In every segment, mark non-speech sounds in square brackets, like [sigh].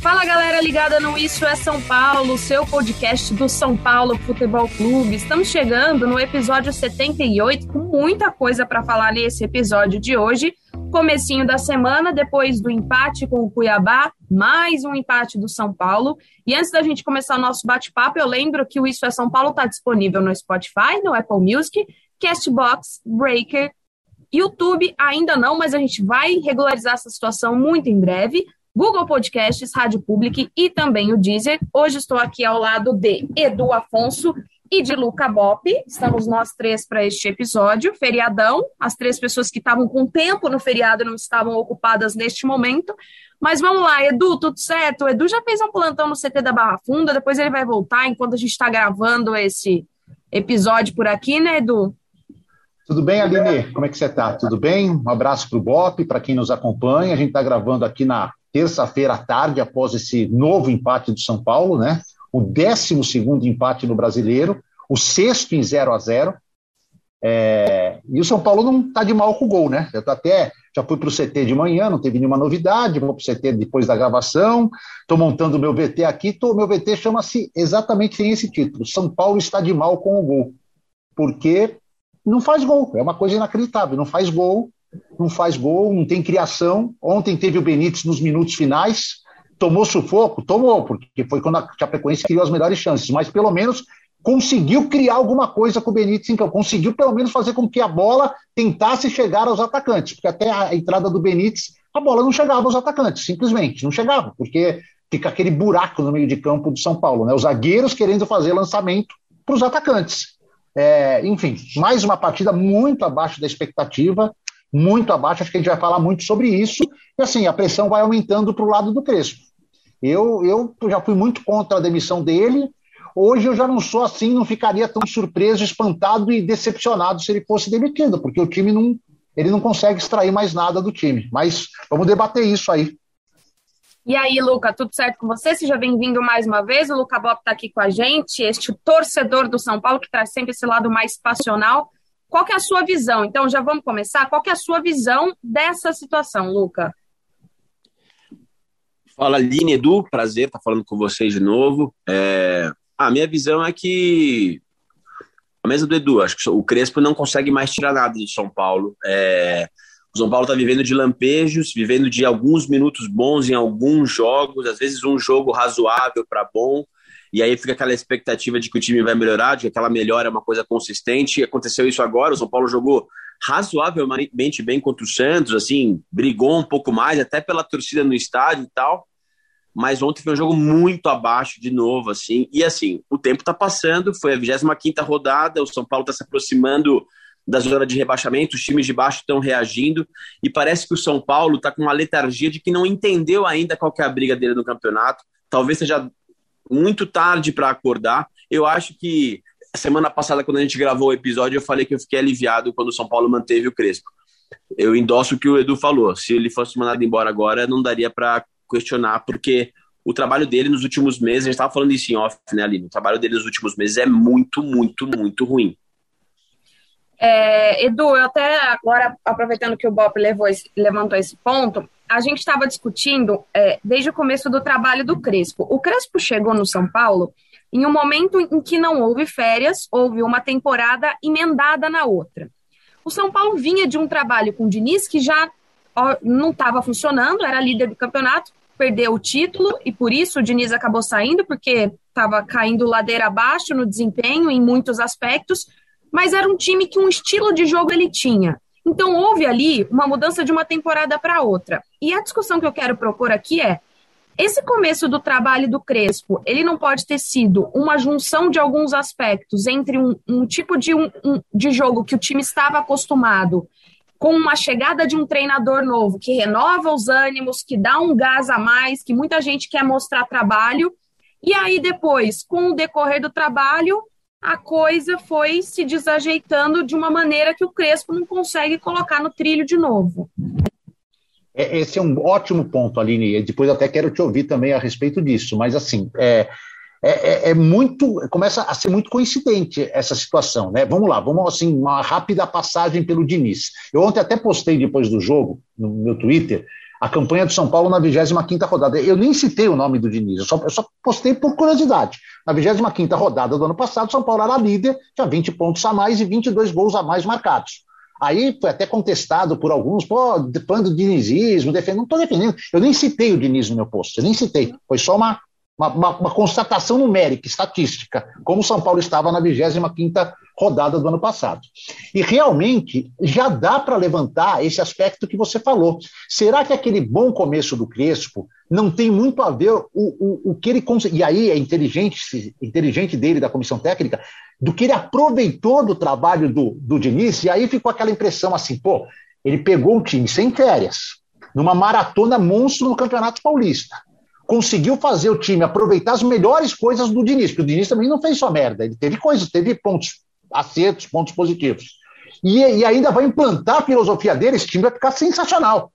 Fala galera ligada no Isso é São Paulo, seu podcast do São Paulo Futebol Clube. Estamos chegando no episódio 78 com muita coisa para falar nesse episódio de hoje. Comecinho da semana, depois do empate com o Cuiabá, mais um empate do São Paulo. E antes da gente começar o nosso bate-papo, eu lembro que o Isso é São Paulo está disponível no Spotify, no Apple Music, Castbox, Breaker, YouTube ainda não, mas a gente vai regularizar essa situação muito em breve. Google Podcasts, Rádio Public e também o Deezer. Hoje estou aqui ao lado de Edu Afonso e de Luca Bop. Estamos nós três para este episódio. Feriadão. As três pessoas que estavam com tempo no feriado não estavam ocupadas neste momento. Mas vamos lá, Edu, tudo certo? O Edu já fez um plantão no CT da Barra Funda, depois ele vai voltar enquanto a gente está gravando esse episódio por aqui, né, Edu? Tudo bem, Aline? Como é que você está? Tudo bem? Um abraço para o Bop, para quem nos acompanha. A gente está gravando aqui na terça-feira à tarde, após esse novo empate do São Paulo, né? O 12 empate no brasileiro, o sexto em 0 a 0 é... E o São Paulo não está de mal com o gol, né? Eu até já fui para o CT de manhã, não teve nenhuma novidade, vou para o CT depois da gravação, estou montando o meu VT aqui, tô, meu VT chama-se exatamente tem esse título: São Paulo está de mal com o gol. Porque não faz gol, é uma coisa inacreditável, não faz gol, não faz gol, não tem criação. Ontem teve o Benítez nos minutos finais, tomou sufoco? Tomou, porque foi quando a Chapecoense criou as melhores chances, mas pelo menos conseguiu criar alguma coisa com o Benítez então conseguiu pelo menos fazer com que a bola tentasse chegar aos atacantes, porque até a entrada do Benítez, a bola não chegava aos atacantes, simplesmente, não chegava, porque fica aquele buraco no meio de campo do São Paulo, né? Os zagueiros querendo fazer lançamento para os atacantes. É, enfim, mais uma partida muito abaixo da expectativa, muito abaixo. Acho que a gente vai falar muito sobre isso. E assim, a pressão vai aumentando para o lado do Crespo. Eu, eu já fui muito contra a demissão dele. Hoje eu já não sou assim, não ficaria tão surpreso, espantado e decepcionado se ele fosse demitido, porque o time não, ele não consegue extrair mais nada do time. Mas vamos debater isso aí. E aí, Luca, tudo certo com você? Seja bem-vindo mais uma vez. O Luca Bop está aqui com a gente, este torcedor do São Paulo que traz sempre esse lado mais passional. Qual que é a sua visão? Então, já vamos começar. Qual que é a sua visão dessa situação, Luca? Fala, Aline, Edu, prazer estar falando com vocês de novo. É... A minha visão é que, a mesma do Edu, acho que o Crespo não consegue mais tirar nada de São Paulo. É... O São Paulo está vivendo de lampejos, vivendo de alguns minutos bons em alguns jogos, às vezes um jogo razoável para bom, e aí fica aquela expectativa de que o time vai melhorar, de que aquela melhora é uma coisa consistente. E aconteceu isso agora, o São Paulo jogou razoavelmente bem contra o Santos, assim, brigou um pouco mais, até pela torcida no estádio e tal. Mas ontem foi um jogo muito abaixo de novo, assim. E assim, o tempo está passando, foi a 25 rodada, o São Paulo está se aproximando da zona de rebaixamento, os times de baixo estão reagindo e parece que o São Paulo está com uma letargia de que não entendeu ainda qual é a briga dele no campeonato. Talvez seja muito tarde para acordar. Eu acho que semana passada, quando a gente gravou o episódio, eu falei que eu fiquei aliviado quando o São Paulo manteve o Crespo. Eu endosso o que o Edu falou. Se ele fosse mandado embora agora, não daria para questionar, porque o trabalho dele nos últimos meses, a gente estava falando isso em off, né, Aline? O trabalho dele nos últimos meses é muito, muito, muito ruim. É, Edu, eu até agora, aproveitando que o Bob levou esse, levantou esse ponto, a gente estava discutindo é, desde o começo do trabalho do Crespo. O Crespo chegou no São Paulo em um momento em que não houve férias, houve uma temporada emendada na outra. O São Paulo vinha de um trabalho com o Diniz que já não estava funcionando, era líder do campeonato, perdeu o título e por isso o Diniz acabou saindo, porque estava caindo ladeira abaixo no desempenho em muitos aspectos, mas era um time que um estilo de jogo ele tinha. Então houve ali uma mudança de uma temporada para outra. E a discussão que eu quero propor aqui é: esse começo do trabalho do Crespo, ele não pode ter sido uma junção de alguns aspectos entre um, um tipo de, um, um, de jogo que o time estava acostumado com uma chegada de um treinador novo que renova os ânimos, que dá um gás a mais, que muita gente quer mostrar trabalho. E aí depois, com o decorrer do trabalho, a coisa foi se desajeitando de uma maneira que o Crespo não consegue colocar no trilho de novo. É, esse é um ótimo ponto, Aline. Depois até quero te ouvir também a respeito disso. Mas assim, é, é, é, é, muito, começa a ser muito coincidente essa situação, né? Vamos lá, vamos assim, uma rápida passagem pelo Diniz. Eu ontem até postei depois do jogo, no meu Twitter, a campanha do São Paulo na 25ª rodada. Eu nem citei o nome do Diniz, eu só, eu só postei por curiosidade. Na 25ª rodada do ano passado, São Paulo era líder, tinha 20 pontos a mais e 22 gols a mais marcados. Aí foi até contestado por alguns, pô, falando do dinizismo, defendendo, não estou defendendo, eu nem citei o Diniz no meu post, eu nem citei, foi só uma, uma, uma, uma, constatação numérica, estatística, como o São Paulo estava na 25ª rodada do ano passado. E realmente já dá para levantar esse aspecto que você falou. Será que aquele bom começo do Crespo não tem muito a ver o, o, o que ele conseguiu, e aí é inteligente, inteligente dele, da comissão técnica, do que ele aproveitou do trabalho do, do Diniz, e aí ficou aquela impressão assim, pô, ele pegou o time sem férias, numa maratona monstro no Campeonato Paulista conseguiu fazer o time aproveitar as melhores coisas do Diniz, porque o Diniz também não fez só merda, ele teve coisas, teve pontos, acertos, pontos positivos. E, e ainda vai implantar a filosofia dele, esse time vai ficar sensacional.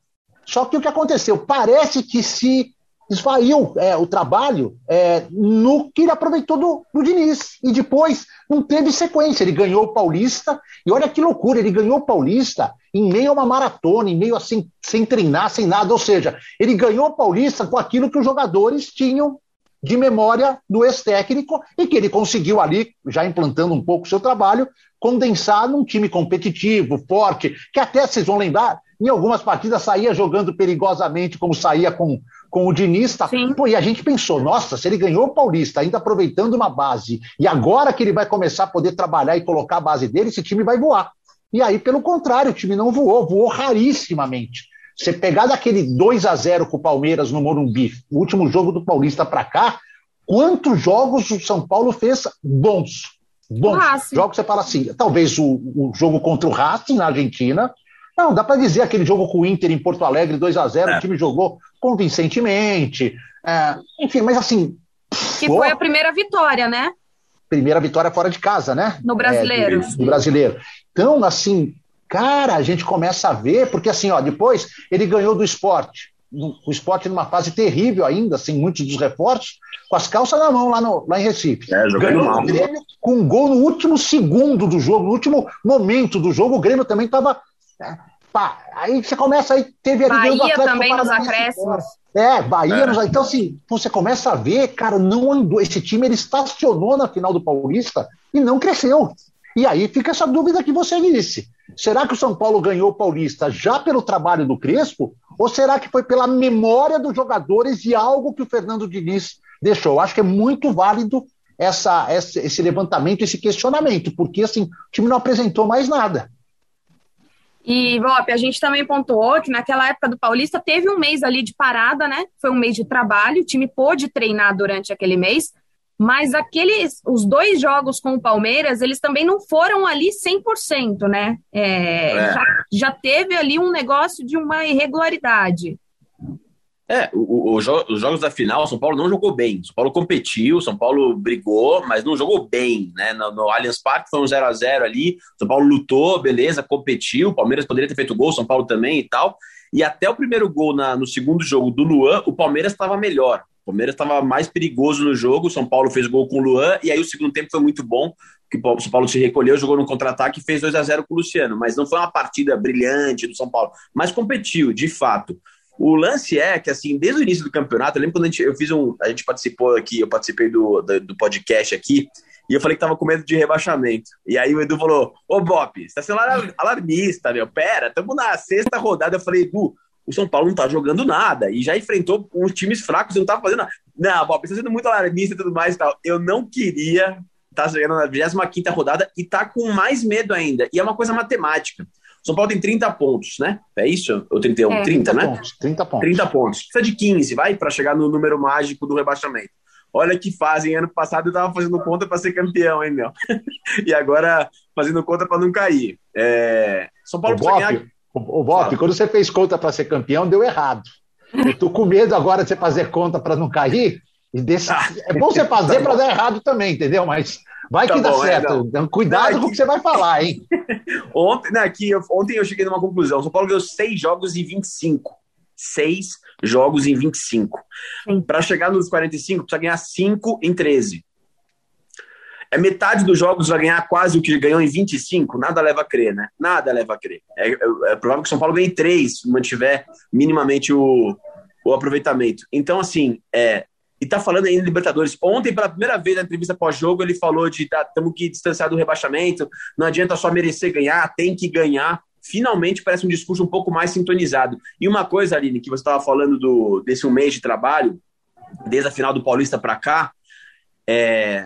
Só que o que aconteceu? Parece que se esvaiu é, o trabalho é, no que ele aproveitou do, do Diniz. E depois não teve sequência. Ele ganhou o Paulista, e olha que loucura, ele ganhou o Paulista em meio a uma maratona, em meio assim, sem treinar, sem nada. Ou seja, ele ganhou o Paulista com aquilo que os jogadores tinham de memória do ex-técnico e que ele conseguiu ali, já implantando um pouco o seu trabalho, condensar num time competitivo, forte, que até vocês vão lembrar, em algumas partidas saía jogando perigosamente, como saía com, com o Diniz. Tá? Pô, e a gente pensou, nossa, se ele ganhou o Paulista, ainda aproveitando uma base, e agora que ele vai começar a poder trabalhar e colocar a base dele, esse time vai voar. E aí, pelo contrário, o time não voou, voou rarissimamente. Você pegar daquele 2 a 0 com o Palmeiras no Morumbi, o último jogo do Paulista para cá, quantos jogos o São Paulo fez bons? Bons. Jogos você fala assim, talvez o, o jogo contra o Racing na Argentina, não, dá para dizer aquele jogo com o Inter em Porto Alegre, 2 a 0 é. o time jogou convincentemente. É, enfim, mas assim. Que pô, foi a primeira vitória, né? Primeira vitória fora de casa, né? No brasileiro. É, no brasileiro. Então, assim, cara, a gente começa a ver, porque assim, ó, depois ele ganhou do esporte. O esporte numa fase terrível ainda, sem assim, muitos dos reforços, com as calças na mão lá, no, lá em Recife. É, ganhou mal. o Grêmio com um gol no último segundo do jogo, no último momento do jogo, o Grêmio também estava né, Pá, aí você começa aí, teve ali Bahia do Atlético também nos acréscimos. É, Bahia, é. Nos, então assim, você começa a ver, cara, não andou, esse time ele estacionou na final do Paulista e não cresceu. E aí fica essa dúvida que você disse. Será que o São Paulo ganhou o Paulista já pelo trabalho do Crespo? Ou será que foi pela memória dos jogadores e algo que o Fernando Diniz deixou? Acho que é muito válido essa, esse levantamento, esse questionamento, porque assim, o time não apresentou mais nada. E, Vop, a gente também pontuou que naquela época do Paulista teve um mês ali de parada, né? Foi um mês de trabalho, o time pôde treinar durante aquele mês, mas aqueles, os dois jogos com o Palmeiras, eles também não foram ali 100%, né? É, é. Já, já teve ali um negócio de uma irregularidade. É, o, o, os jogos da final, São Paulo não jogou bem. São Paulo competiu, São Paulo brigou, mas não jogou bem, né? No, no Allianz Parque foi um 0 a 0 ali. São Paulo lutou, beleza, competiu. O Palmeiras poderia ter feito gol, São Paulo também e tal. E até o primeiro gol na, no segundo jogo do Luan, o Palmeiras estava melhor. O Palmeiras estava mais perigoso no jogo. O São Paulo fez gol com o Luan, e aí o segundo tempo foi muito bom, que o São Paulo se recolheu, jogou no contra-ataque e fez 2 a 0 com o Luciano. Mas não foi uma partida brilhante do São Paulo, mas competiu, de fato. O lance é que, assim, desde o início do campeonato, eu lembro quando a gente, eu fiz um. A gente participou aqui, eu participei do, do, do podcast aqui, e eu falei que tava com medo de rebaixamento. E aí o Edu falou: Ô Bop, você tá sendo alarmista, meu. Pera, estamos na sexta rodada. Eu falei, Edu, o São Paulo não tá jogando nada e já enfrentou uns times fracos e não tá fazendo nada. Não, Bob, você tá sendo muito alarmista e tudo mais e tal. Eu não queria estar tá chegando na 25 rodada e tá com mais medo ainda. E é uma coisa matemática. O São Paulo tem 30 pontos, né? É isso? Ou 31? É. 30, 30 né? Pontos, 30 pontos. 30 pontos. Precisa de 15, vai, para chegar no número mágico do rebaixamento. Olha que fazem. Ano passado eu tava fazendo conta para ser campeão, hein, meu? [laughs] e agora fazendo conta para não cair. É... São Paulo precisa ganhar. O, o Bop, quando você fez conta para ser campeão, deu errado. Eu tô com medo agora de você fazer conta para não cair. E desse... Ah, é bom você fazer tá para dar errado também, entendeu? Mas vai tá que dá bom, é, certo. Então, cuidado não, com o que você vai falar, hein? [laughs] ontem, né, aqui, ontem eu cheguei numa conclusão. O São Paulo ganhou seis jogos em 25. Seis jogos em 25. Para chegar nos 45, precisa ganhar cinco em 13 é metade dos jogos vai ganhar quase o que ganhou em 25, nada leva a crer, né? Nada leva a crer. É, é, é provável que o São Paulo ganhe três, mantiver minimamente o, o aproveitamento. Então, assim, é, e tá falando aí em Libertadores. Ontem, pela primeira vez na entrevista pós-jogo, ele falou de tá, temos que distanciar do rebaixamento, não adianta só merecer ganhar, tem que ganhar. Finalmente parece um discurso um pouco mais sintonizado. E uma coisa, Aline, que você estava falando do, desse um mês de trabalho, desde a final do Paulista para cá, é,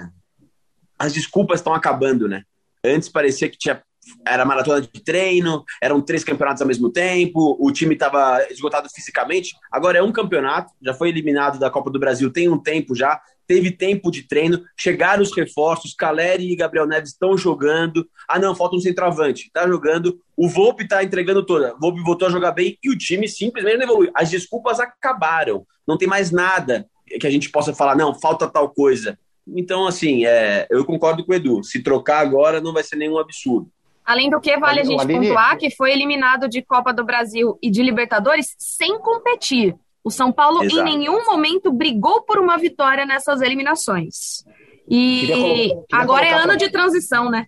as desculpas estão acabando, né? Antes parecia que tinha era maratona de treino, eram três campeonatos ao mesmo tempo, o time estava esgotado fisicamente. Agora é um campeonato, já foi eliminado da Copa do Brasil tem um tempo já, teve tempo de treino, chegaram os reforços, Caleri e Gabriel Neves estão jogando. Ah, não, falta um centroavante, tá jogando. O Volpe tá entregando toda. O Volpe voltou a jogar bem e o time simplesmente não evoluiu. As desculpas acabaram. Não tem mais nada que a gente possa falar, não, falta tal coisa. Então, assim, é, eu concordo com o Edu. Se trocar agora não vai ser nenhum absurdo. Além do que, vale a gente Aline... pontuar que foi eliminado de Copa do Brasil e de Libertadores sem competir. O São Paulo Exato. em nenhum momento brigou por uma vitória nessas eliminações. E queria queria agora é ano pra... de transição, né?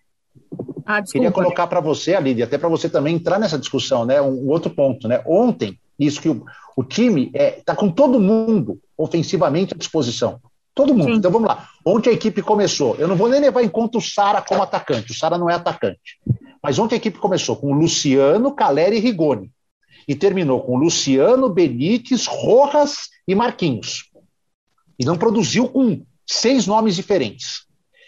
Ah, queria colocar para você, Aline, até para você também entrar nessa discussão, né? Um, outro ponto, né? Ontem, isso que o, o time está é, tá com todo mundo ofensivamente à disposição. Todo mundo. Sim. Então vamos lá. Ontem a equipe começou. Eu não vou nem levar em conta o Sara como atacante. O Sara não é atacante. Mas ontem a equipe começou com Luciano, Caleri e Rigoni. E terminou com Luciano, Benítez, Rojas e Marquinhos. E não produziu com seis nomes diferentes.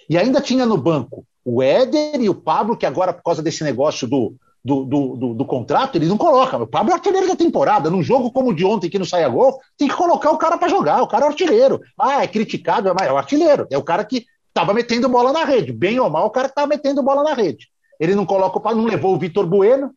E ainda tinha no banco o Éder e o Pablo, que agora, por causa desse negócio do, do, do, do, do, contrato, ele não coloca. O Pablo é artilheiro da temporada. Num jogo como o de ontem, que não saia gol, tem que colocar o cara para jogar. O cara é artilheiro. Ah, é criticado, mas é o artilheiro. É o cara que estava metendo bola na rede. Bem ou mal, o cara que estava metendo bola na rede. Ele não coloca o não levou o Vitor Bueno.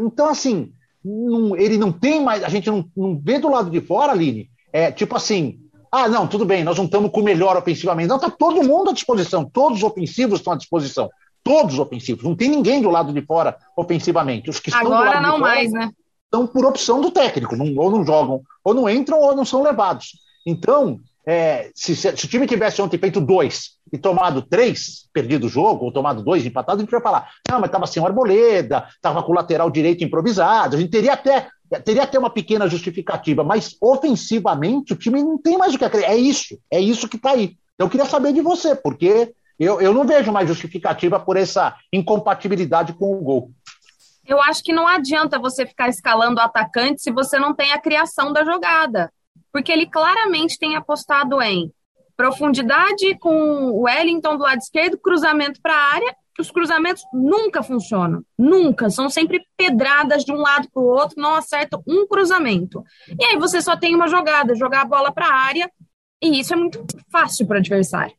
Então, assim, não, ele não tem mais. A gente não, não vê do lado de fora, Aline. É tipo assim. Ah, não, tudo bem, nós não estamos com o melhor ofensivamente. Não, está todo mundo à disposição, todos os ofensivos estão à disposição todos ofensivos. Não tem ninguém do lado de fora ofensivamente. Os que estão Agora do lado não de fora mais, né? Estão por opção do técnico, não, ou não jogam, ou não entram, ou não são levados. Então, é, se, se, o time tivesse ontem feito dois e tomado três, perdido o jogo, ou tomado dois, empatado, a gente vai falar, não, mas estava sem o Arboleda, estava com o lateral direito improvisado, a gente teria até, teria até uma pequena justificativa, mas ofensivamente o time não tem mais o que acreditar. É isso, é isso que está aí. Então, eu queria saber de você, porque eu, eu não vejo mais justificativa por essa incompatibilidade com o gol. Eu acho que não adianta você ficar escalando o atacante se você não tem a criação da jogada. Porque ele claramente tem apostado em profundidade com o Wellington do lado esquerdo, cruzamento para a área. Os cruzamentos nunca funcionam. Nunca. São sempre pedradas de um lado para o outro, não acertam um cruzamento. E aí você só tem uma jogada, jogar a bola para a área. E isso é muito fácil para o adversário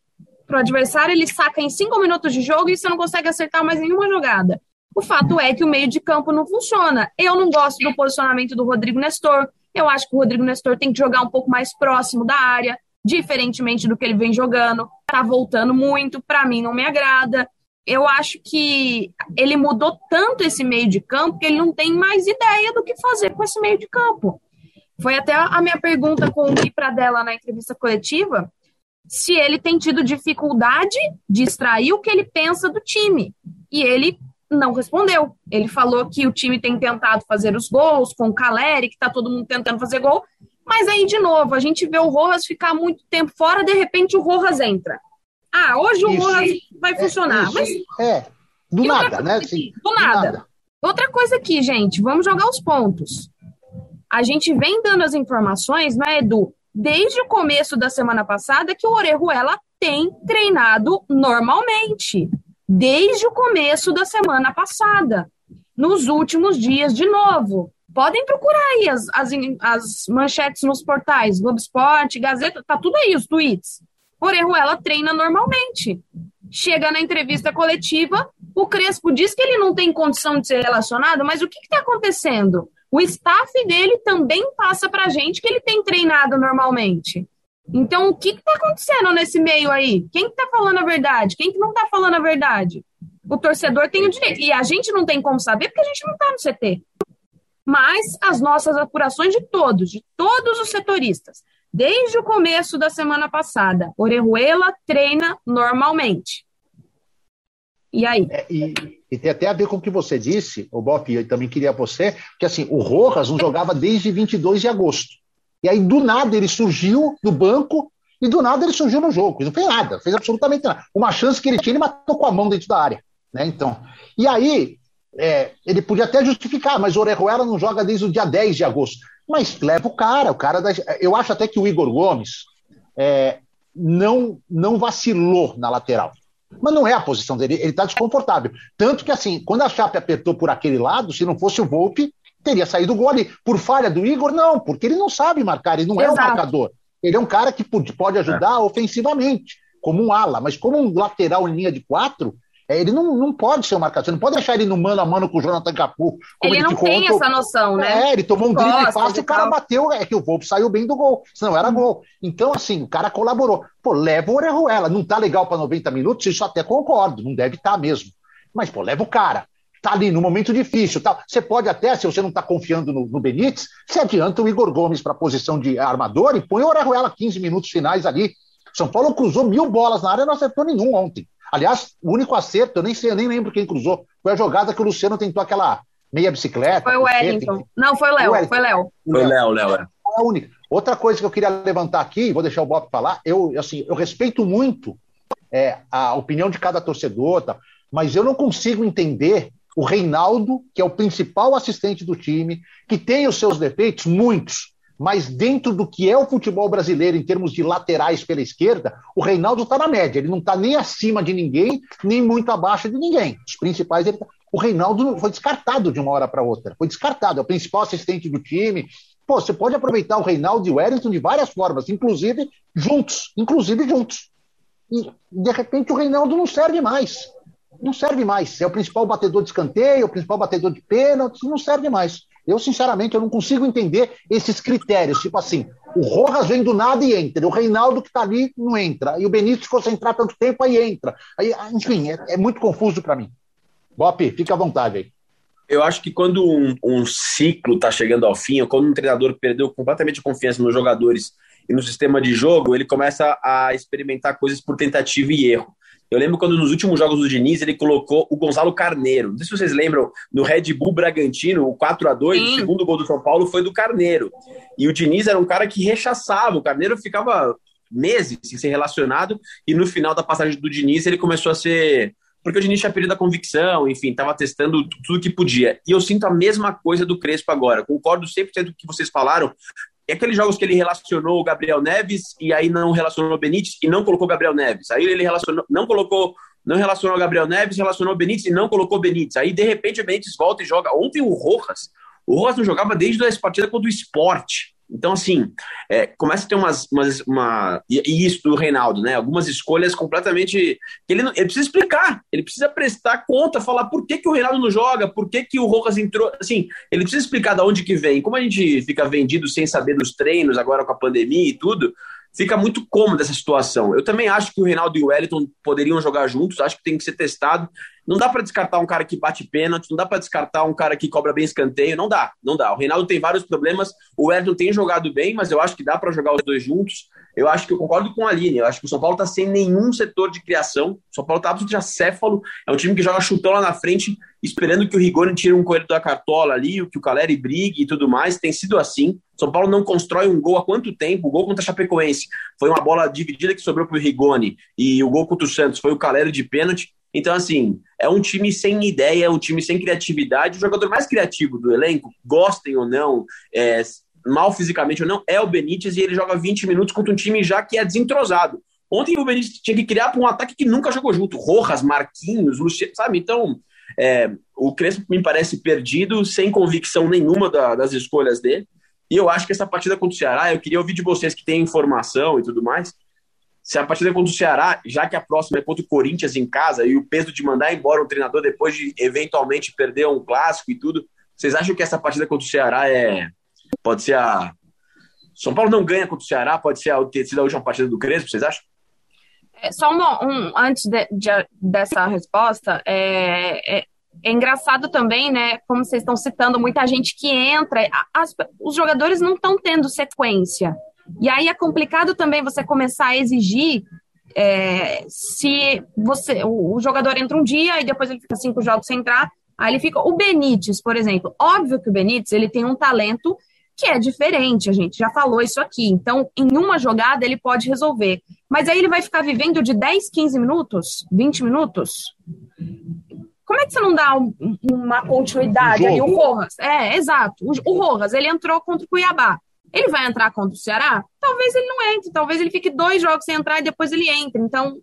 para o adversário, ele saca em cinco minutos de jogo e você não consegue acertar mais nenhuma jogada. O fato é que o meio de campo não funciona. Eu não gosto do posicionamento do Rodrigo Nestor. Eu acho que o Rodrigo Nestor tem que jogar um pouco mais próximo da área, diferentemente do que ele vem jogando. Tá voltando muito, para mim não me agrada. Eu acho que ele mudou tanto esse meio de campo que ele não tem mais ideia do que fazer com esse meio de campo. Foi até a minha pergunta com o Gui Pradella na entrevista coletiva se ele tem tido dificuldade de extrair o que ele pensa do time. E ele não respondeu. Ele falou que o time tem tentado fazer os gols com o Caleri, que está todo mundo tentando fazer gol. Mas aí, de novo, a gente vê o Rojas ficar muito tempo fora, de repente o Rojas entra. Ah, hoje o isso, Rojas vai é, funcionar. Isso, mas... É, do nada, né? Aqui, do, nada. do nada. Outra coisa aqui, gente, vamos jogar os pontos. a gente vem dando as informações, né, Edu, desde o começo da semana passada que o Orejuela tem treinado normalmente. Desde o começo da semana passada. Nos últimos dias, de novo. Podem procurar aí as, as, as manchetes nos portais, Globo Esporte, Gazeta, tá tudo aí, os tweets. Orejuela treina normalmente. Chega na entrevista coletiva, o Crespo diz que ele não tem condição de ser relacionado, mas o que está acontecendo? O staff dele também passa para a gente que ele tem treinado normalmente. Então, o que está acontecendo nesse meio aí? Quem está falando a verdade? Quem que não está falando a verdade? O torcedor tem o direito. E a gente não tem como saber porque a gente não está no CT mas as nossas apurações de todos, de todos os setoristas, desde o começo da semana passada, Orejuela treina normalmente. E aí? É, e, e, tem até a ver com o que você disse, o Bop, eu também queria você, que assim, o Rojas não jogava desde 22 de agosto. E aí, do nada, ele surgiu do banco e do nada ele surgiu no jogo. Não fez nada, fez absolutamente nada. Uma chance que ele tinha, ele matou com a mão dentro da área. Né? Então, e aí, é, ele podia até justificar, mas o Orejuela não joga desde o dia 10 de agosto. Mas leva o cara, o cara da, Eu acho até que o Igor Gomes é, não, não vacilou na lateral. Mas não é a posição dele, ele está desconfortável. Tanto que, assim, quando a Chape apertou por aquele lado, se não fosse o Volpe, teria saído o gol ali. Por falha do Igor, não, porque ele não sabe marcar, ele não Exato. é um marcador. Ele é um cara que pode ajudar é. ofensivamente, como um ala, mas como um lateral em linha de quatro, é, ele não, não pode ser um marcador, você não pode deixar ele no mano a mano com o Jonathan Capu. Ele, ele, não tem ontem, essa noção, né? É, ele tomou um drible fácil e o cara tal. bateu, é que o Volpe saiu bem do gol, senão era gol. Então, assim, o cara colaborou. Pô, leva o Orejuela, não tá legal para 90 minutos, isso até concordo, não deve estar tá mesmo. Mas, pô, leva o cara. Tá ali no momento difícil, tá? Você pode até, se você não tá confiando no, no Benítez, você adianta o Igor Gomes para a posição de armador e põe o Orejuela 15 minutos finais ali. São Paulo cruzou mil bolas na área e não acertou nenhum ontem. Aliás, o único acerto, eu nem sei, eu nem lembro quem cruzou, foi a jogada que o Luciano tentou aquela meia bicicleta. Foi o Wellington. Não, foi o Léo. Foi o Léo. Foi o Léo, Léo. É. a única. Outra coisa que eu queria levantar aqui, vou deixar o Bob falar, eu, assim, eu respeito muito é, a opinião de cada torcedor, tá, mas eu não consigo entender o Reinaldo, que é o principal assistente do time, que tem os seus defeitos, muitos, mas dentro do que é o futebol brasileiro em termos de laterais pela esquerda, o Reinaldo está na média. Ele não está nem acima de ninguém, nem muito abaixo de ninguém. Os principais. Ele tá... O Reinaldo foi descartado de uma hora para outra. Foi descartado. É o principal assistente do time. Pô, você pode aproveitar o Reinaldo e o Wellington de várias formas, inclusive juntos. Inclusive juntos. E, de repente, o Reinaldo não serve mais. Não serve mais. É o principal batedor de escanteio, o principal batedor de pênaltis, não serve mais. Eu, sinceramente, eu não consigo entender esses critérios. Tipo assim, o Rojas vem do nada e entra. O Reinaldo que está ali não entra. E o Benítez, se fosse entrar tanto tempo, aí entra. Aí, enfim, é, é muito confuso para mim. Bop, fica à vontade aí. Eu acho que quando um, um ciclo está chegando ao fim, ou quando um treinador perdeu completamente a confiança nos jogadores e no sistema de jogo, ele começa a experimentar coisas por tentativa e erro. Eu lembro quando nos últimos jogos do Diniz ele colocou o Gonzalo Carneiro. Não sei se vocês lembram, no Red Bull Bragantino, o 4 a 2 o segundo gol do São Paulo foi do Carneiro. E o Diniz era um cara que rechaçava. O Carneiro ficava meses sem ser relacionado e no final da passagem do Diniz ele começou a ser porque o Diniz tinha perdido a convicção, enfim, estava testando tudo que podia. E eu sinto a mesma coisa do Crespo agora. Concordo 100% com o que vocês falaram. E aqueles jogos que ele relacionou o Gabriel Neves e aí não relacionou o Benítez e não colocou o Gabriel Neves. Aí ele relacionou, não colocou, não relacionou o Gabriel Neves, relacionou o Benítez e não colocou o Benítez. Aí de repente o Benítez volta e joga. Ontem o Rojas, o Rojas não jogava desde a partida contra o Esporte. Então, assim, é, começa a ter umas. umas uma, e, isso do Reinaldo, né? Algumas escolhas completamente. Ele, ele precisa explicar, ele precisa prestar conta, falar por que, que o Reinaldo não joga, por que, que o Rojas entrou. Assim, ele precisa explicar de onde que vem. Como a gente fica vendido sem saber dos treinos, agora com a pandemia e tudo, fica muito cômoda essa situação. Eu também acho que o Reinaldo e o Wellington poderiam jogar juntos, acho que tem que ser testado. Não dá para descartar um cara que bate pênalti, não dá para descartar um cara que cobra bem escanteio, não dá, não dá. O Reinaldo tem vários problemas, o Wellington tem jogado bem, mas eu acho que dá para jogar os dois juntos. Eu acho que eu concordo com a Aline, eu acho que o São Paulo está sem nenhum setor de criação. O São Paulo está absolutamente acéfalo, é um time que joga chutão lá na frente, esperando que o Rigoni tire um coelho da cartola ali, que o Caleri brigue e tudo mais. Tem sido assim. São Paulo não constrói um gol há quanto tempo? O gol contra a Chapecoense foi uma bola dividida que sobrou para o Rigoni e o gol contra o Santos foi o Caleri de pênalti. Então, assim, é um time sem ideia, é um time sem criatividade. O jogador mais criativo do elenco, gostem ou não, é, mal fisicamente ou não, é o Benítez e ele joga 20 minutos contra um time já que é desentrosado. Ontem o Benítez tinha que criar para um ataque que nunca jogou junto. Rojas, Marquinhos, Luciano, sabe? Então, é, o Crespo me parece perdido, sem convicção nenhuma da, das escolhas dele. E eu acho que essa partida contra o Ceará, eu queria ouvir de vocês que têm informação e tudo mais. Se a partida contra o Ceará, já que a próxima é contra o Corinthians em casa, e o peso de mandar embora um treinador depois de eventualmente perder um clássico e tudo, vocês acham que essa partida contra o Ceará é. Pode ser a. São Paulo não ganha contra o Ceará, pode ser a, ter sido a última partida do Crespo, vocês acham? É, só um, antes de, de, dessa resposta, é, é, é, engraçado também, né? Como vocês estão citando, muita gente que entra, as, os jogadores não estão tendo sequência. E aí é complicado também você começar a exigir é, se você o, o, jogador entra um dia e depois ele fica cinco jogos sem entrar, aí ele fica. O Benítez, por exemplo, óbvio que o Benítez ele tem um talento que é diferente, a gente já falou isso aqui. Então, em uma jogada ele pode resolver. Mas aí ele vai ficar vivendo de 10, 15 minutos, 20 minutos? Como é que você não dá um, uma continuidade ali? O Rojas, é, exato. O, o Rojas, ele entrou contra o Cuiabá. Ele vai entrar contra o Ceará? Talvez ele não entre, talvez ele fique dois jogos sem entrar e depois ele entre. Então,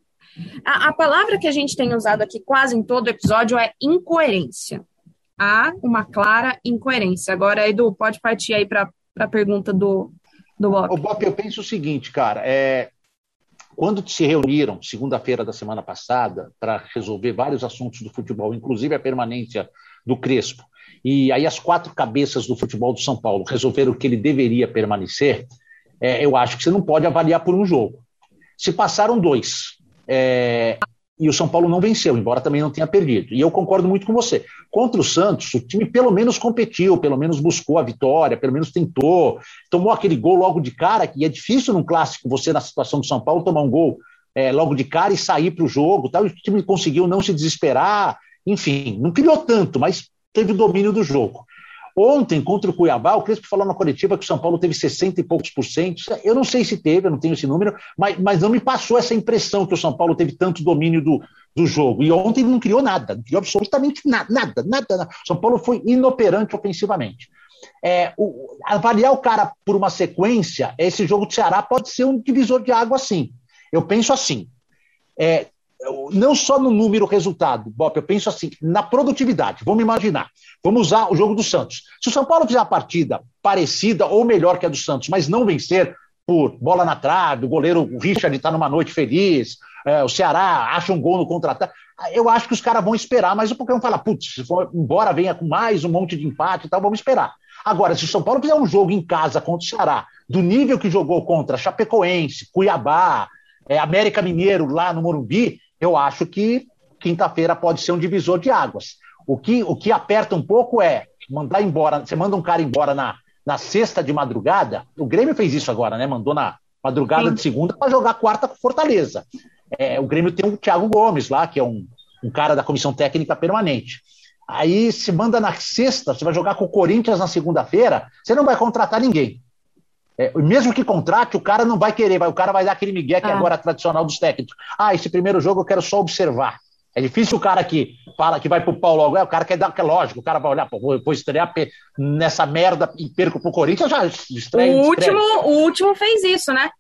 a, a palavra que a gente tem usado aqui quase em todo episódio é incoerência. Há uma clara incoerência. Agora, Edu, pode partir aí para a pergunta do, do Bop. O Bop, eu penso o seguinte, cara, é, quando se reuniram, segunda-feira da semana passada, para resolver vários assuntos do futebol, inclusive a permanência do Crespo, e aí as quatro cabeças do futebol do São Paulo resolveram que ele deveria permanecer, é, eu acho que você não pode avaliar por um jogo. Se passaram dois, é, e o São Paulo não venceu, embora também não tenha perdido. E eu concordo muito com você. Contra o Santos, o time pelo menos competiu, pelo menos buscou a vitória, pelo menos tentou, tomou aquele gol logo de cara, que é difícil num clássico você, na situação do São Paulo, tomar um gol é, logo de cara e sair para o jogo. Tal. O time conseguiu não se desesperar, enfim, não criou tanto, mas teve o domínio do jogo. Ontem, contra o Cuiabá, o Crespo falou na coletiva que o São Paulo teve 60 e poucos por cento. Eu não sei se teve, eu não tenho esse número, mas, mas não me passou essa impressão que o São Paulo teve tanto domínio do, do jogo. E ontem não criou nada, não criou absolutamente nada, nada, nada. O São Paulo foi inoperante ofensivamente. É, o, avaliar o cara por uma sequência, esse jogo do Ceará pode ser um divisor de água, sim. Eu penso assim. É, não só no número resultado, Bob, eu penso assim, na produtividade. Vamos imaginar. Vamos usar o jogo do Santos. Se o São Paulo fizer a partida parecida ou melhor que a do Santos, mas não vencer por bola na trave, o goleiro Richard está numa noite feliz, é, o Ceará acha um gol no contra-ataque, eu acho que os caras vão esperar, mas o Pokémon fala, putz, embora venha com mais um monte de empate e tal, vamos esperar. Agora, se o São Paulo fizer um jogo em casa contra o Ceará, do nível que jogou contra Chapecoense, Cuiabá, é, América Mineiro lá no Morumbi, eu acho que quinta-feira pode ser um divisor de águas. O que, o que aperta um pouco é mandar embora, você manda um cara embora na, na sexta de madrugada, o Grêmio fez isso agora, né? Mandou na madrugada Sim. de segunda para jogar quarta com Fortaleza. É, o Grêmio tem o Thiago Gomes lá, que é um, um cara da comissão técnica permanente. Aí se manda na sexta, você vai jogar com o Corinthians na segunda-feira, você não vai contratar ninguém. É, mesmo que contrate, o cara não vai querer, vai, o cara vai dar aquele migué que é. agora é tradicional dos técnicos. Ah, esse primeiro jogo eu quero só observar. É difícil o cara que fala que vai pro Paulo logo, é, o cara quer dar, que é lógico, o cara vai olhar, pô, vou, vou estrear nessa merda e perco pro Corinthians, já estreia. O último, o último fez isso, né?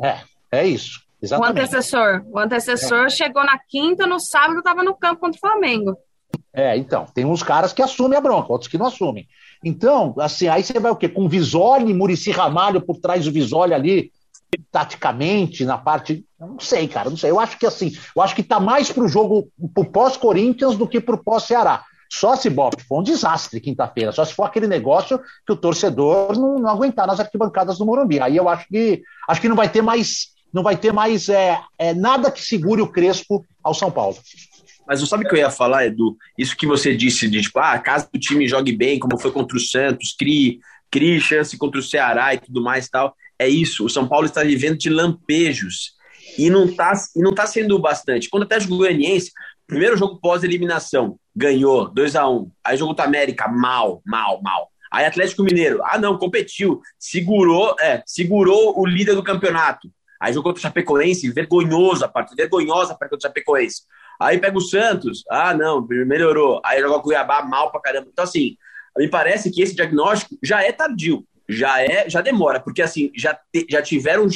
É, é isso. Exatamente. O antecessor. O antecessor é. chegou na quinta, no sábado estava no campo contra o Flamengo. É, então, tem uns caras que assumem a bronca, outros que não assumem. Então, assim, aí você vai o quê? Com Visoli, Murici Ramalho por trás do Visoli ali, taticamente, na parte. não sei, cara, não sei. Eu acho que assim, eu acho que tá mais pro jogo pro pós-Corinthians do que pro pós-Ceará. Só se Bob foi um desastre quinta-feira, só se for aquele negócio que o torcedor não, não, aguentar nas arquibancadas do Morumbi. Aí eu acho que acho que não vai ter mais, não vai ter mais é, é, nada que segure o Crespo ao São Paulo. Mas não sabe o que eu ia falar, Edu? Isso que você disse de, tipo, ah, caso o time jogue bem, como foi contra o Santos, crie, crie chance contra o Ceará e tudo mais e tal. É isso, o São Paulo está vivendo de lampejos e não está e não tá sendo bastante. Quando até o Goianiense, primeiro jogo pós-eliminação, ganhou 2 a 1 um. Aí jogo do América, mal, mal, mal. Aí Atlético Mineiro, ah não, competiu, segurou, é, segurou o líder do campeonato. Aí jogou contra o Chapecoense, vergonhoso a partida, vergonhosa a partida do Chapecoense. Aí pega o Santos, ah, não, melhorou. Aí joga o Cuiabá mal pra caramba. Então, assim, me parece que esse diagnóstico já é tardio, já é, já demora, porque assim, já, te, já tiveram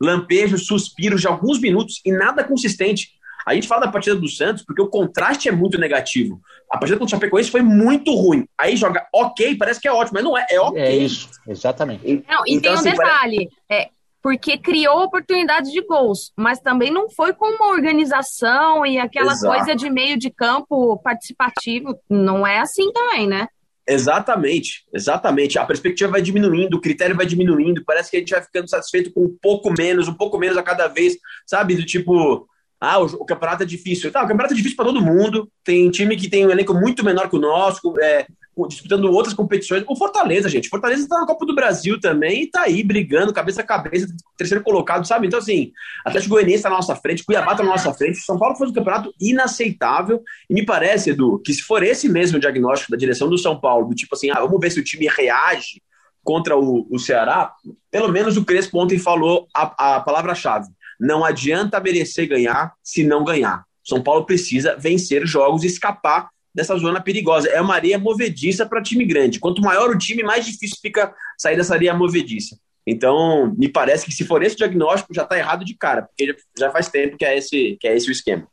lampejos, suspiros de alguns minutos e nada consistente. A gente fala da partida do Santos porque o contraste é muito negativo. A partida contra o Chapecoense foi muito ruim. Aí joga ok, parece que é ótimo, mas não é, é ok. É isso, exatamente. Não, e então, tem um assim, detalhe, parece... é, porque criou oportunidades de gols, mas também não foi com uma organização e aquela Exato. coisa de meio de campo participativo. Não é assim também, né? Exatamente, exatamente. A perspectiva vai diminuindo, o critério vai diminuindo, parece que a gente vai ficando satisfeito com um pouco menos, um pouco menos a cada vez, sabe? Do tipo, ah, o, o campeonato é difícil. Tá, o campeonato é difícil para todo mundo. Tem time que tem um elenco muito menor que o nosso, é, disputando outras competições. O Fortaleza, gente. Fortaleza está na Copa do Brasil também e tá aí brigando, cabeça a cabeça, terceiro colocado, sabe? Então, assim, Atlético Goianiense está na nossa frente, Cuiabá está na nossa frente. São Paulo fez um campeonato inaceitável. E me parece, Edu, que se for esse mesmo diagnóstico da direção do São Paulo, do tipo assim, ah, vamos ver se o time reage contra o, o Ceará, pelo menos o Crespo ontem falou a, a palavra-chave. Não adianta merecer ganhar se não ganhar. São Paulo precisa vencer jogos e escapar dessa zona perigosa. É uma areia movediça para time grande. Quanto maior o time, mais difícil fica sair dessa areia movediça. Então, me parece que se for esse diagnóstico, já está errado de cara, porque já faz tempo que é esse, que é esse o esquema.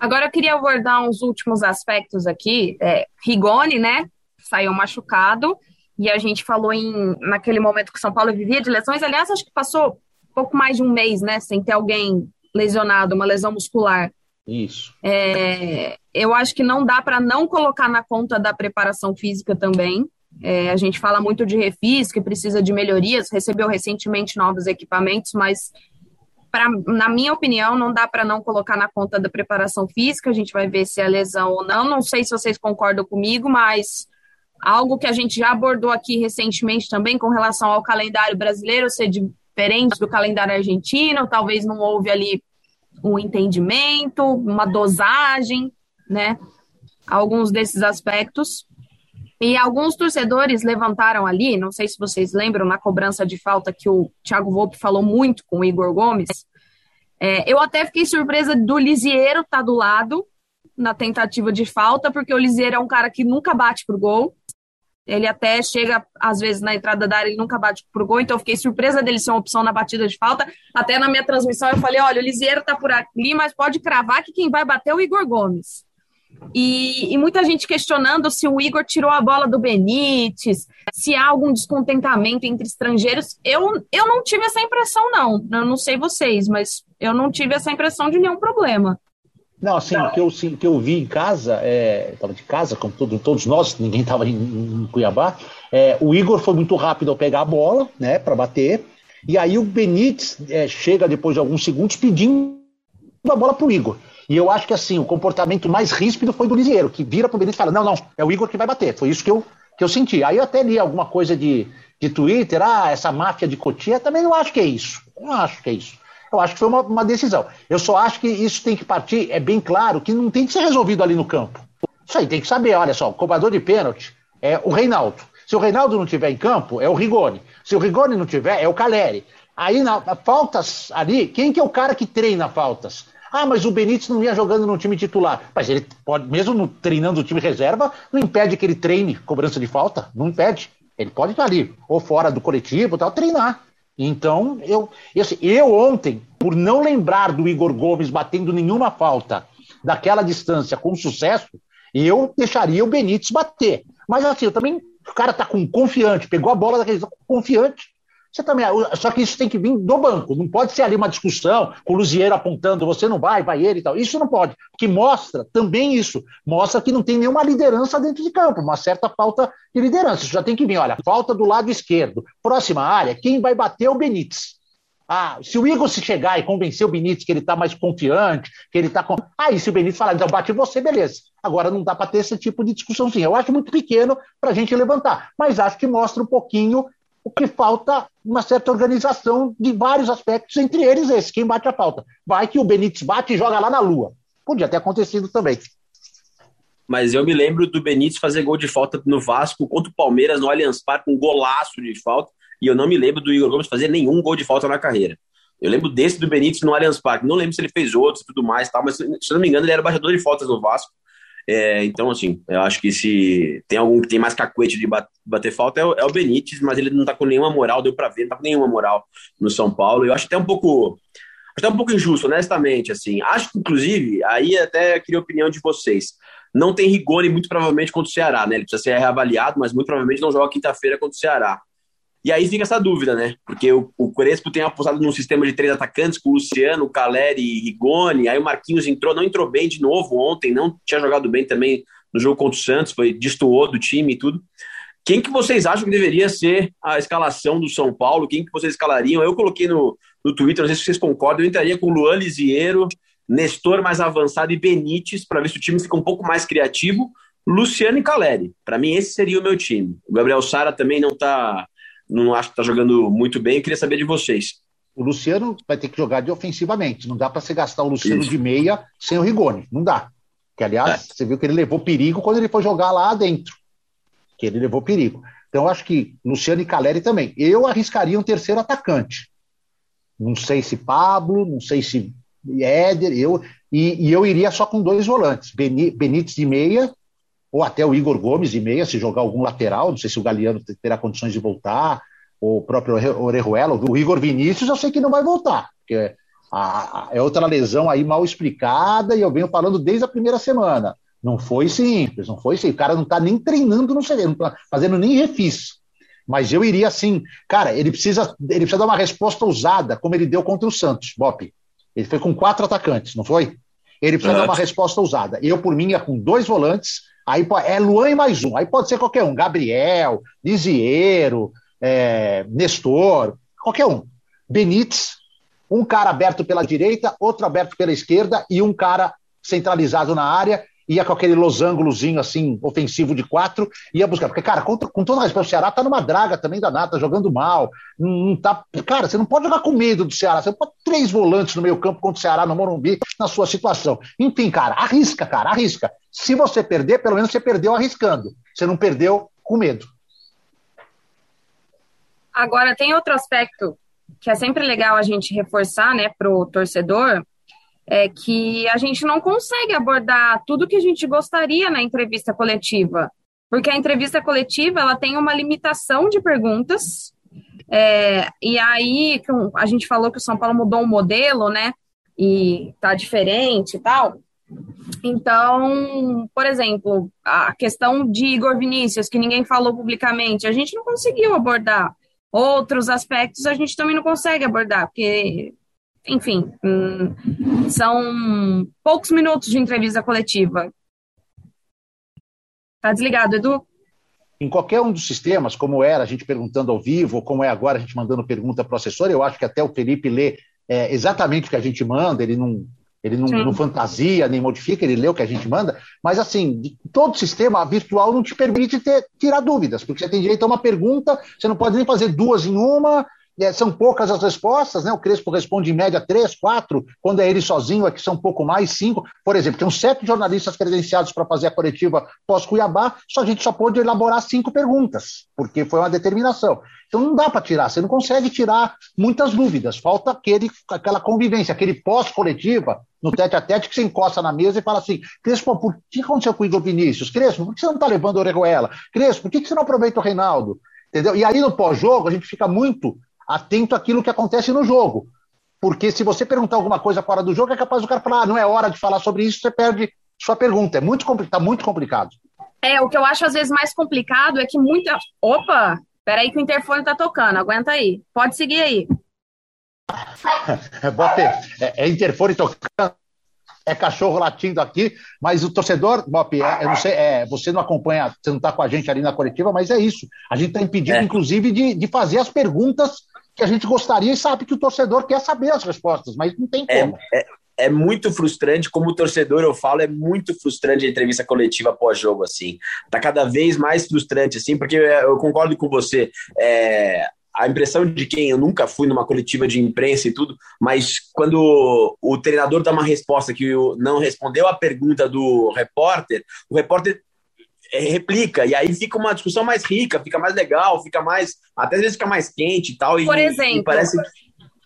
Agora eu queria abordar uns últimos aspectos aqui. É, Rigoni, né, saiu machucado, e a gente falou em naquele momento que São Paulo vivia de lesões. Aliás, acho que passou pouco mais de um mês, né, sem ter alguém lesionado, uma lesão muscular. Isso. É, eu acho que não dá para não colocar na conta da preparação física também. É, a gente fala muito de refis, que precisa de melhorias, recebeu recentemente novos equipamentos, mas pra, na minha opinião, não dá para não colocar na conta da preparação física. A gente vai ver se é lesão ou não. Não sei se vocês concordam comigo, mas algo que a gente já abordou aqui recentemente também com relação ao calendário brasileiro ser diferente do calendário argentino, talvez não houve ali um entendimento, uma dosagem, né? Alguns desses aspectos. E alguns torcedores levantaram ali, não sei se vocês lembram, na cobrança de falta que o Thiago Volpe falou muito com o Igor Gomes. É, eu até fiquei surpresa do Lisieiro estar tá do lado na tentativa de falta, porque o Lisieiro é um cara que nunca bate pro gol. Ele até chega, às vezes, na entrada da área, ele nunca bate pro gol, então eu fiquei surpresa dele ser uma opção na batida de falta. Até na minha transmissão eu falei: olha, o Lisieiro tá por ali, mas pode cravar que quem vai bater é o Igor Gomes. E, e, muita gente questionando se o Igor tirou a bola do Benítez, se há algum descontentamento entre estrangeiros. Eu, eu não tive essa impressão, não. Eu não sei vocês, mas eu não tive essa impressão de nenhum problema. Não, assim, o que eu, assim, que eu vi em casa, estava é, de casa, como todo, todos nós, ninguém estava em, em, Cuiabá, é, o Igor foi muito rápido ao pegar a bola, né, para bater, e aí o Benítez é, chega depois de alguns segundos pedindo a bola para o Igor. E eu acho que assim, o comportamento mais ríspido foi do Lisieiro, que vira para o Benítez e fala: não, não, é o Igor que vai bater. Foi isso que eu, que eu senti. Aí eu até li alguma coisa de, de Twitter, ah, essa máfia de Cotia, também não acho que é isso. Não acho que é isso. Eu acho que foi uma, uma, decisão. Eu só acho que isso tem que partir, é bem claro, que não tem que ser resolvido ali no campo. Isso aí tem que saber, olha só, o cobrador de pênalti é o Reinaldo. Se o Reinaldo não tiver em campo, é o Rigoni. Se o Rigoni não tiver, é o Caleri. Aí, na, na, faltas ali, quem que é o cara que treina faltas? Ah, mas o Benítez não ia jogando no time titular. Mas ele pode, mesmo no, treinando o time reserva, não impede que ele treine cobrança de falta. Não impede. Ele pode estar ali, ou fora do coletivo, tal, treinar. Então, eu, eu, assim, eu ontem, por não lembrar do Igor Gomes batendo nenhuma falta daquela distância com sucesso, eu deixaria o Benítez bater. Mas assim, eu também, o cara tá com confiante, pegou a bola daquele confiante, você também, só que isso tem que vir do banco, não pode ser ali uma discussão com o Luziero apontando, você não vai, vai ele e tal. Isso não pode, que mostra também isso, mostra que não tem nenhuma liderança dentro de campo, uma certa falta de liderança. Isso já tem que vir, olha, falta do lado esquerdo. Próxima área, quem vai bater é o Benítez. Ah, se o Igor se chegar e convencer o Benítez que ele está mais confiante, que ele está com. Aí, se o Benítez falar, então bate você, beleza. Agora não dá para ter esse tipo de discussãozinha. Eu acho muito pequeno para a gente levantar, mas acho que mostra um pouquinho o que falta uma certa organização de vários aspectos, entre eles esse, quem bate a falta. Vai que o Benítez bate e joga lá na lua. Podia ter acontecido também. Mas eu me lembro do Benítez fazer gol de falta no Vasco contra o Palmeiras no Allianz Parque, um golaço de falta, e eu não me lembro do Igor Gomes fazer nenhum gol de falta na carreira. Eu lembro desse do Benítez no Allianz Parque. Não lembro se ele fez outros e tudo mais, tal, mas se não me engano, ele era baixador de faltas no Vasco. É, então, assim, eu acho que se tem algum que tem mais cacuete de bater falta é o, é o Benítez, mas ele não tá com nenhuma moral, deu para ver, não tá com nenhuma moral no São Paulo. Eu acho até um pouco até um pouco injusto, honestamente, assim. Acho que, inclusive, aí até queria a opinião de vocês. Não tem Rigoni, muito provavelmente, contra o Ceará, né? Ele precisa ser reavaliado, mas muito provavelmente não joga quinta-feira contra o Ceará. E aí fica essa dúvida, né? Porque o, o Crespo tem apostado num sistema de três atacantes com o Luciano, o Caleri e Rigoni. Aí o Marquinhos entrou, não entrou bem de novo ontem, não tinha jogado bem também no jogo contra o Santos, foi destoou do time e tudo. Quem que vocês acham que deveria ser a escalação do São Paulo? Quem que vocês escalariam? Eu coloquei no, no Twitter, não sei se vocês concordam, eu entraria com Luan Lisiero, Nestor mais avançado e Benítez, para ver se o time fica um pouco mais criativo. Luciano e Caleri. Para mim, esse seria o meu time. O Gabriel Sara também não tá não acho que está jogando muito bem. Eu queria saber de vocês. O Luciano vai ter que jogar de ofensivamente. Não dá para você gastar o Luciano Isso. de meia sem o Rigoni. Não dá. Que, aliás, é. você viu que ele levou perigo quando ele foi jogar lá dentro. Que ele levou perigo. Então, eu acho que Luciano e Caleri também. Eu arriscaria um terceiro atacante. Não sei se Pablo, não sei se Éder, eu, e, e eu iria só com dois volantes. Benítez de meia ou até o Igor Gomes de meia, se jogar algum lateral, não sei se o Galeano terá condições de voltar, ou o próprio Orejuela, o Igor Vinícius, eu sei que não vai voltar, porque é outra lesão aí mal explicada, e eu venho falando desde a primeira semana. Não foi simples, não foi simples. O cara não está nem treinando no CD, não está fazendo nem refis. Mas eu iria assim, cara, ele precisa, ele precisa dar uma resposta ousada, como ele deu contra o Santos, Bop. Ele foi com quatro atacantes, não foi? Ele precisa dar uma resposta ousada. Eu, por mim, ia com dois volantes, Aí é Luan e mais um. Aí pode ser qualquer um. Gabriel, Lisiero, é, Nestor, qualquer um. Benítez, um cara aberto pela direita, outro aberto pela esquerda e um cara centralizado na área. Ia com aquele losangulozinho assim, ofensivo de quatro, ia buscar. Porque, cara, com, com toda a respeito, o Ceará tá numa draga também danada, tá jogando mal. Não tá, cara, você não pode jogar com medo do Ceará. Você pode três volantes no meio campo contra o Ceará no Morumbi, na sua situação. Enfim, cara, arrisca, cara, arrisca. Se você perder, pelo menos você perdeu arriscando. Você não perdeu com medo. Agora, tem outro aspecto que é sempre legal a gente reforçar, né, pro torcedor, é que a gente não consegue abordar tudo que a gente gostaria na entrevista coletiva, porque a entrevista coletiva ela tem uma limitação de perguntas, é, e aí a gente falou que o São Paulo mudou o um modelo, né, e tá diferente e tal, então, por exemplo, a questão de Igor Vinícius, que ninguém falou publicamente, a gente não conseguiu abordar. Outros aspectos a gente também não consegue abordar, porque, enfim, hum, são poucos minutos de entrevista coletiva. Tá desligado, Edu? Em qualquer um dos sistemas, como era a gente perguntando ao vivo, ou como é agora a gente mandando pergunta para o assessor, eu acho que até o Felipe lê é, exatamente o que a gente manda, ele não ele não, não, fantasia, nem modifica, ele lê o que a gente manda, mas assim, todo sistema virtual não te permite ter, tirar dúvidas, porque você tem direito a uma pergunta, você não pode nem fazer duas em uma, é, são poucas as respostas, né? O Crespo responde em média três, quatro, quando é ele sozinho, aqui são um pouco mais, cinco. Por exemplo, tem uns sete jornalistas credenciados para fazer a coletiva pós-Cuiabá, só a gente só pôde elaborar cinco perguntas, porque foi uma determinação. Então não dá para tirar, você não consegue tirar muitas dúvidas, falta aquele, aquela convivência, aquele pós-coletiva, no tete a tete, que você encosta na mesa e fala assim: Crespo, por que aconteceu com o Igor Vinícius? Crespo, por que você não está levando o Orejuela? Crespo, por que você não aproveita o Reinaldo? Entendeu? E aí no pós-jogo a gente fica muito atento àquilo que acontece no jogo. Porque se você perguntar alguma coisa fora do jogo, é capaz do cara falar, ah, não é hora de falar sobre isso, você perde sua pergunta. É muito tá muito complicado. É, o que eu acho às vezes mais complicado é que muita. Opa! Peraí que o interfone tá tocando, aguenta aí. Pode seguir aí. [laughs] é, é interfone tocando é cachorro latindo aqui, mas o torcedor, Bop, é, eu não sei, é, você não acompanha, você não está com a gente ali na coletiva, mas é isso. A gente está impedido, é. inclusive, de, de fazer as perguntas que a gente gostaria e sabe que o torcedor quer saber as respostas, mas não tem é, como. É, é, muito frustrante, como torcedor eu falo, é muito frustrante a entrevista coletiva pós-jogo, assim. Tá cada vez mais frustrante, assim, porque eu concordo com você. É, a impressão de quem eu nunca fui numa coletiva de imprensa e tudo, mas quando o treinador dá uma resposta que não respondeu a pergunta do repórter, o repórter é, replica, e aí fica uma discussão mais rica, fica mais legal, fica mais. Até às vezes fica mais quente e tal. Por e, exemplo. E parece...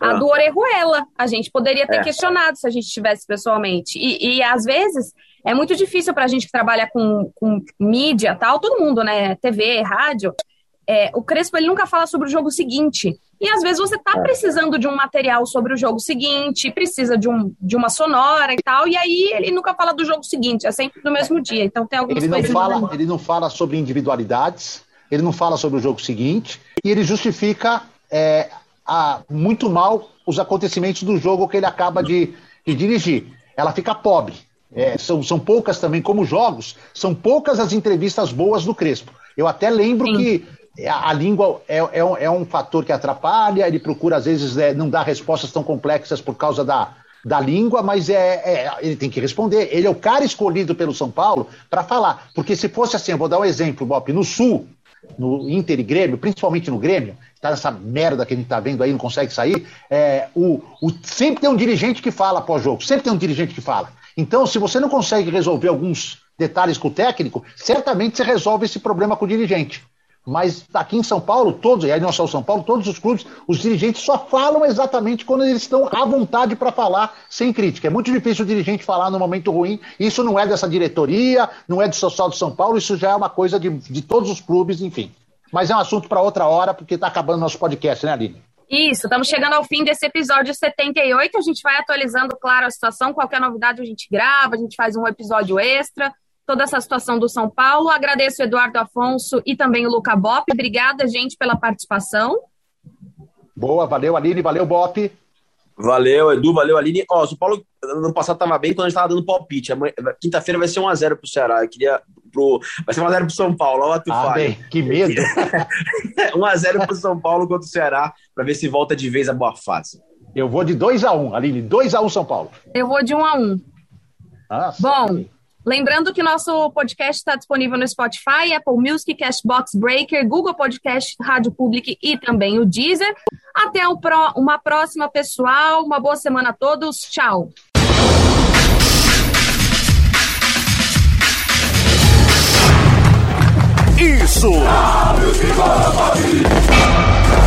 A Ah. do Orejuela. A gente poderia ter É. questionado se a gente tivesse pessoalmente. E, e às vezes é muito difícil para a gente que trabalha com, com mídia tal, todo mundo, né? TV, rádio. É, o Crespo ele nunca fala sobre o jogo seguinte. E às vezes você É. tá precisando de um material sobre o jogo seguinte, precisa de, um, de uma sonora e tal, e aí ele nunca fala do jogo seguinte, é sempre no mesmo dia. Então tem algumas Ele não, fala, ele não fala sobre individualidades, ele não fala sobre o jogo seguinte, e ele justifica é, a- muito mal os acontecimentos do jogo que ele acaba de, de dirigir. Ela fica pobre. É, são, são poucas também, como jogos, são poucas as entrevistas boas do Crespo. Eu até lembro Sim. que a, língua é, é um, é um fator que atrapalha, ele procura, às vezes, é, não dar respostas tão complexas por causa da, da língua, mas é, é- ele tem que responder. Ele é o cara escolhido pelo São Paulo para falar. Porque se fosse assim, eu vou dar um exemplo, Bop, no Sul, no Inter e Grêmio, principalmente no Grêmio, tá nessa merda que a gente tá vendo aí, não consegue sair, é, o, o- sempre tem um dirigente que fala pós-jogo, sempre tem um dirigente que fala. Então, se você não consegue resolver alguns detalhes com o técnico, certamente você resolve esse problema com o dirigente. Mas aqui em São Paulo, todos, e aí não só o São Paulo, todos os clubes, os dirigentes só falam exatamente quando eles estão à vontade para falar sem crítica. É muito difícil o dirigente falar no momento ruim. Isso não é dessa diretoria, não é do social do São Paulo, isso já é uma coisa de, de todos os clubes, enfim. Mas é um assunto para outra hora, porque está acabando nosso podcast, né, Aline? Isso, estamos chegando ao fim desse episódio 78. A gente vai atualizando, claro, a situação. Qualquer novidade a gente grava, a gente faz um episódio extra. Toda essa situação do São Paulo. Agradeço o Eduardo Afonso e também o Luca Bop. Obrigada, gente, pela participação. Boa, valeu, Aline, valeu, Bop. Valeu, Edu, valeu, Aline. Ó, o São Paulo ano passado tava bem quando a gente tava dando palpite. Quinta-feira vai ser 1x0 pro Ceará. Eu queria. Pro, vai ser 1x0 pro São Paulo. Olha o tu Ah, bem, que medo. [laughs] 1x0 pro São Paulo contra o Ceará, pra ver se volta de vez a boa fase. Eu vou de 2x1, Aline, 2x1 São Paulo. Eu vou de um a um. Nossa. Bom, lembrando que nosso podcast está disponível no Spotify, Apple Music, Cashbox Breaker, Google Podcast, Rádio Public e também o Deezer. Até o uma próxima, pessoal. Uma boa semana a todos. Tchau. Isso!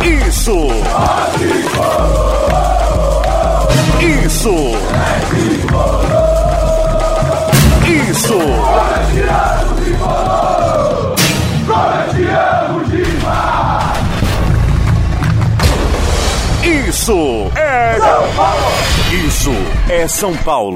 Isso! Isso! Isso! Isso é São Paulo! Isso é São Paulo!